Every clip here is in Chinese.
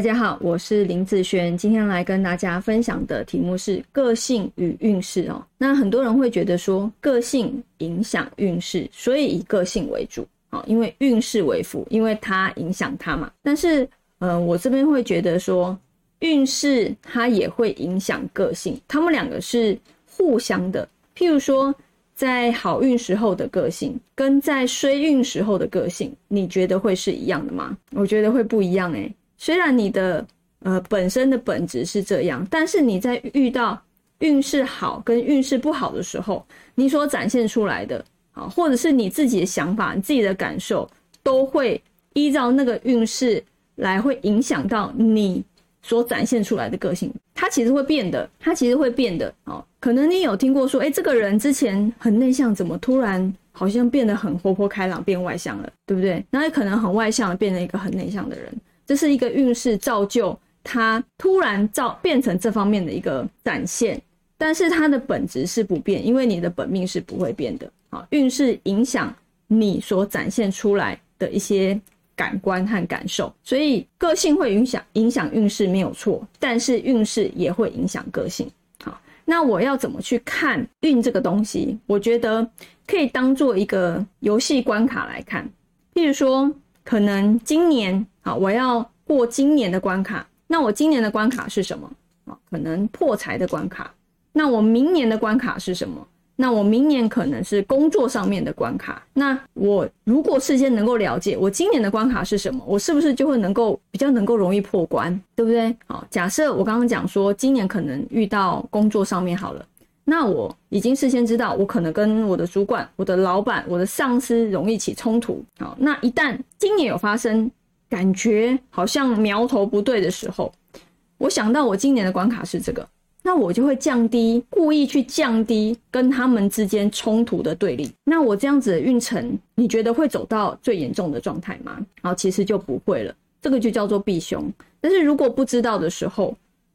大家好，我是林子轩，今天来跟大家分享的题目是个性与运势哦。那很多人会觉得说，个性影响运势，所以以个性为主啊，因为运势为辅，因为它影响它嘛。但是，嗯，我这边会觉得说，运势它也会影响个性，他们两个是互相的。譬如说，在好运时候的个性，跟在衰运时候的个性，你觉得会是一样的吗？我觉得会不一样诶。虽然你的呃本身的本质是这样，但是你在遇到运势好跟运势不好的时候，你所展现出来的啊，或者是你自己的想法、你自己的感受，都会依照那个运势来，会影响到你所展现出来的个性。它其实会变的，它其实会变的哦。可能你有听过说，哎，这个人之前很内向，怎么突然好像变得很活泼开朗，变外向了，对不对？那也可能很外向，变成一个很内向的人。这是一个运势造就他突然造变成这方面的一个展现，但是它的本质是不变，因为你的本命是不会变的。啊，运势影响你所展现出来的一些感官和感受，所以个性会影响影响运势没有错，但是运势也会影响个性。好，那我要怎么去看运这个东西？我觉得可以当做一个游戏关卡来看，譬如说。可能今年好，我要过今年的关卡。那我今年的关卡是什么啊？可能破财的关卡。那我明年的关卡是什么？那我明年可能是工作上面的关卡。那我如果事先能够了解我今年的关卡是什么，我是不是就会能够比较能够容易破关，对不对？好，假设我刚刚讲说今年可能遇到工作上面好了。那我已经事先知道，我可能跟我的主管、我的老板、我的上司容易起冲突。好，那一旦今年有发生，感觉好像苗头不对的时候，我想到我今年的关卡是这个，那我就会降低，故意去降低跟他们之间冲突的对立。那我这样子的运程，你觉得会走到最严重的状态吗？好，其实就不会了，这个就叫做避凶。但是如果不知道的时候，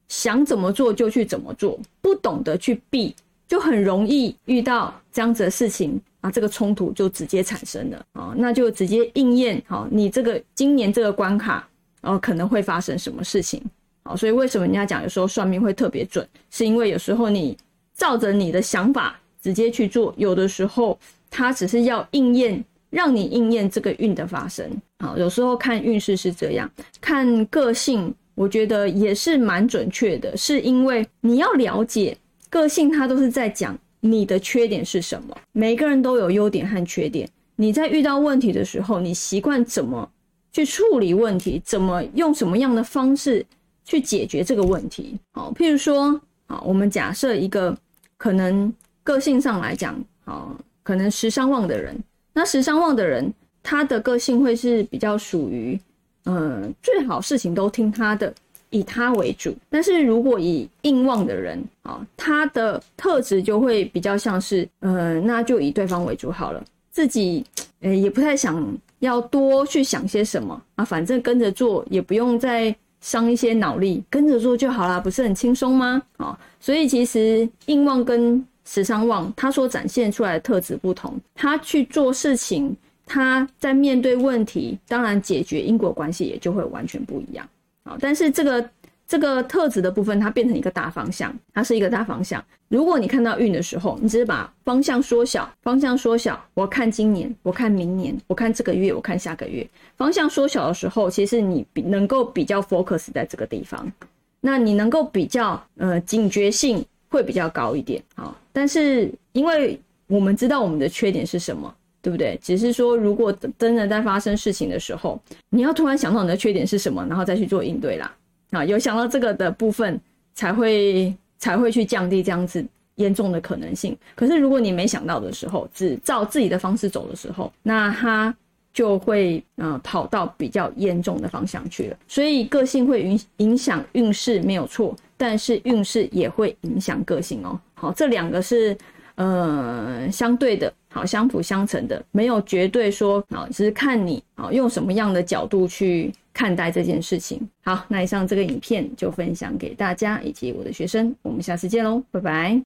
想怎么做就去怎么做，不懂得去避。就很容易遇到这样子的事情啊，这个冲突就直接产生了啊，那就直接应验好，你这个今年这个关卡，哦可能会发生什么事情，好，所以为什么人家讲有时候算命会特别准，是因为有时候你照着你的想法直接去做，有的时候它只是要应验，让你应验这个运的发生，好，有时候看运势是这样，看个性，我觉得也是蛮准确的，是因为你要了解。个性，它都是在讲你的缺点是什么。每个人都有优点和缺点。你在遇到问题的时候，你习惯怎么去处理问题？怎么用什么样的方式去解决这个问题？好，譬如说，好，我们假设一个可能个性上来讲，好，可能时尚旺的人，那时尚旺的人，他的个性会是比较属于，嗯，最好事情都听他的。以他为主，但是如果以硬旺的人啊，他的特质就会比较像是，呃，那就以对方为主好了，自己呃也不太想要多去想些什么啊，反正跟着做也不用再伤一些脑力，跟着做就好啦，不是很轻松吗？啊，所以其实硬旺跟时尚旺，他所展现出来的特质不同，他去做事情，他在面对问题，当然解决因果关系也就会完全不一样。啊，但是这个这个特质的部分，它变成一个大方向，它是一个大方向。如果你看到运的时候，你只是把方向缩小，方向缩小。我看今年，我看明年，我看这个月，我看下个月。方向缩小的时候，其实你比能够比较 focus 在这个地方，那你能够比较呃警觉性会比较高一点。好，但是因为我们知道我们的缺点是什么。对不对？只是说，如果真的在发生事情的时候，你要突然想到你的缺点是什么，然后再去做应对啦。啊，有想到这个的部分，才会才会去降低这样子严重的可能性。可是如果你没想到的时候，只照自己的方式走的时候，那他就会呃跑到比较严重的方向去了。所以个性会影影响运势没有错，但是运势也会影响个性哦。好，这两个是。呃，相对的，好，相辅相成的，没有绝对说，啊，只是看你，啊，用什么样的角度去看待这件事情。好，那以上这个影片就分享给大家以及我的学生，我们下次见喽，拜拜。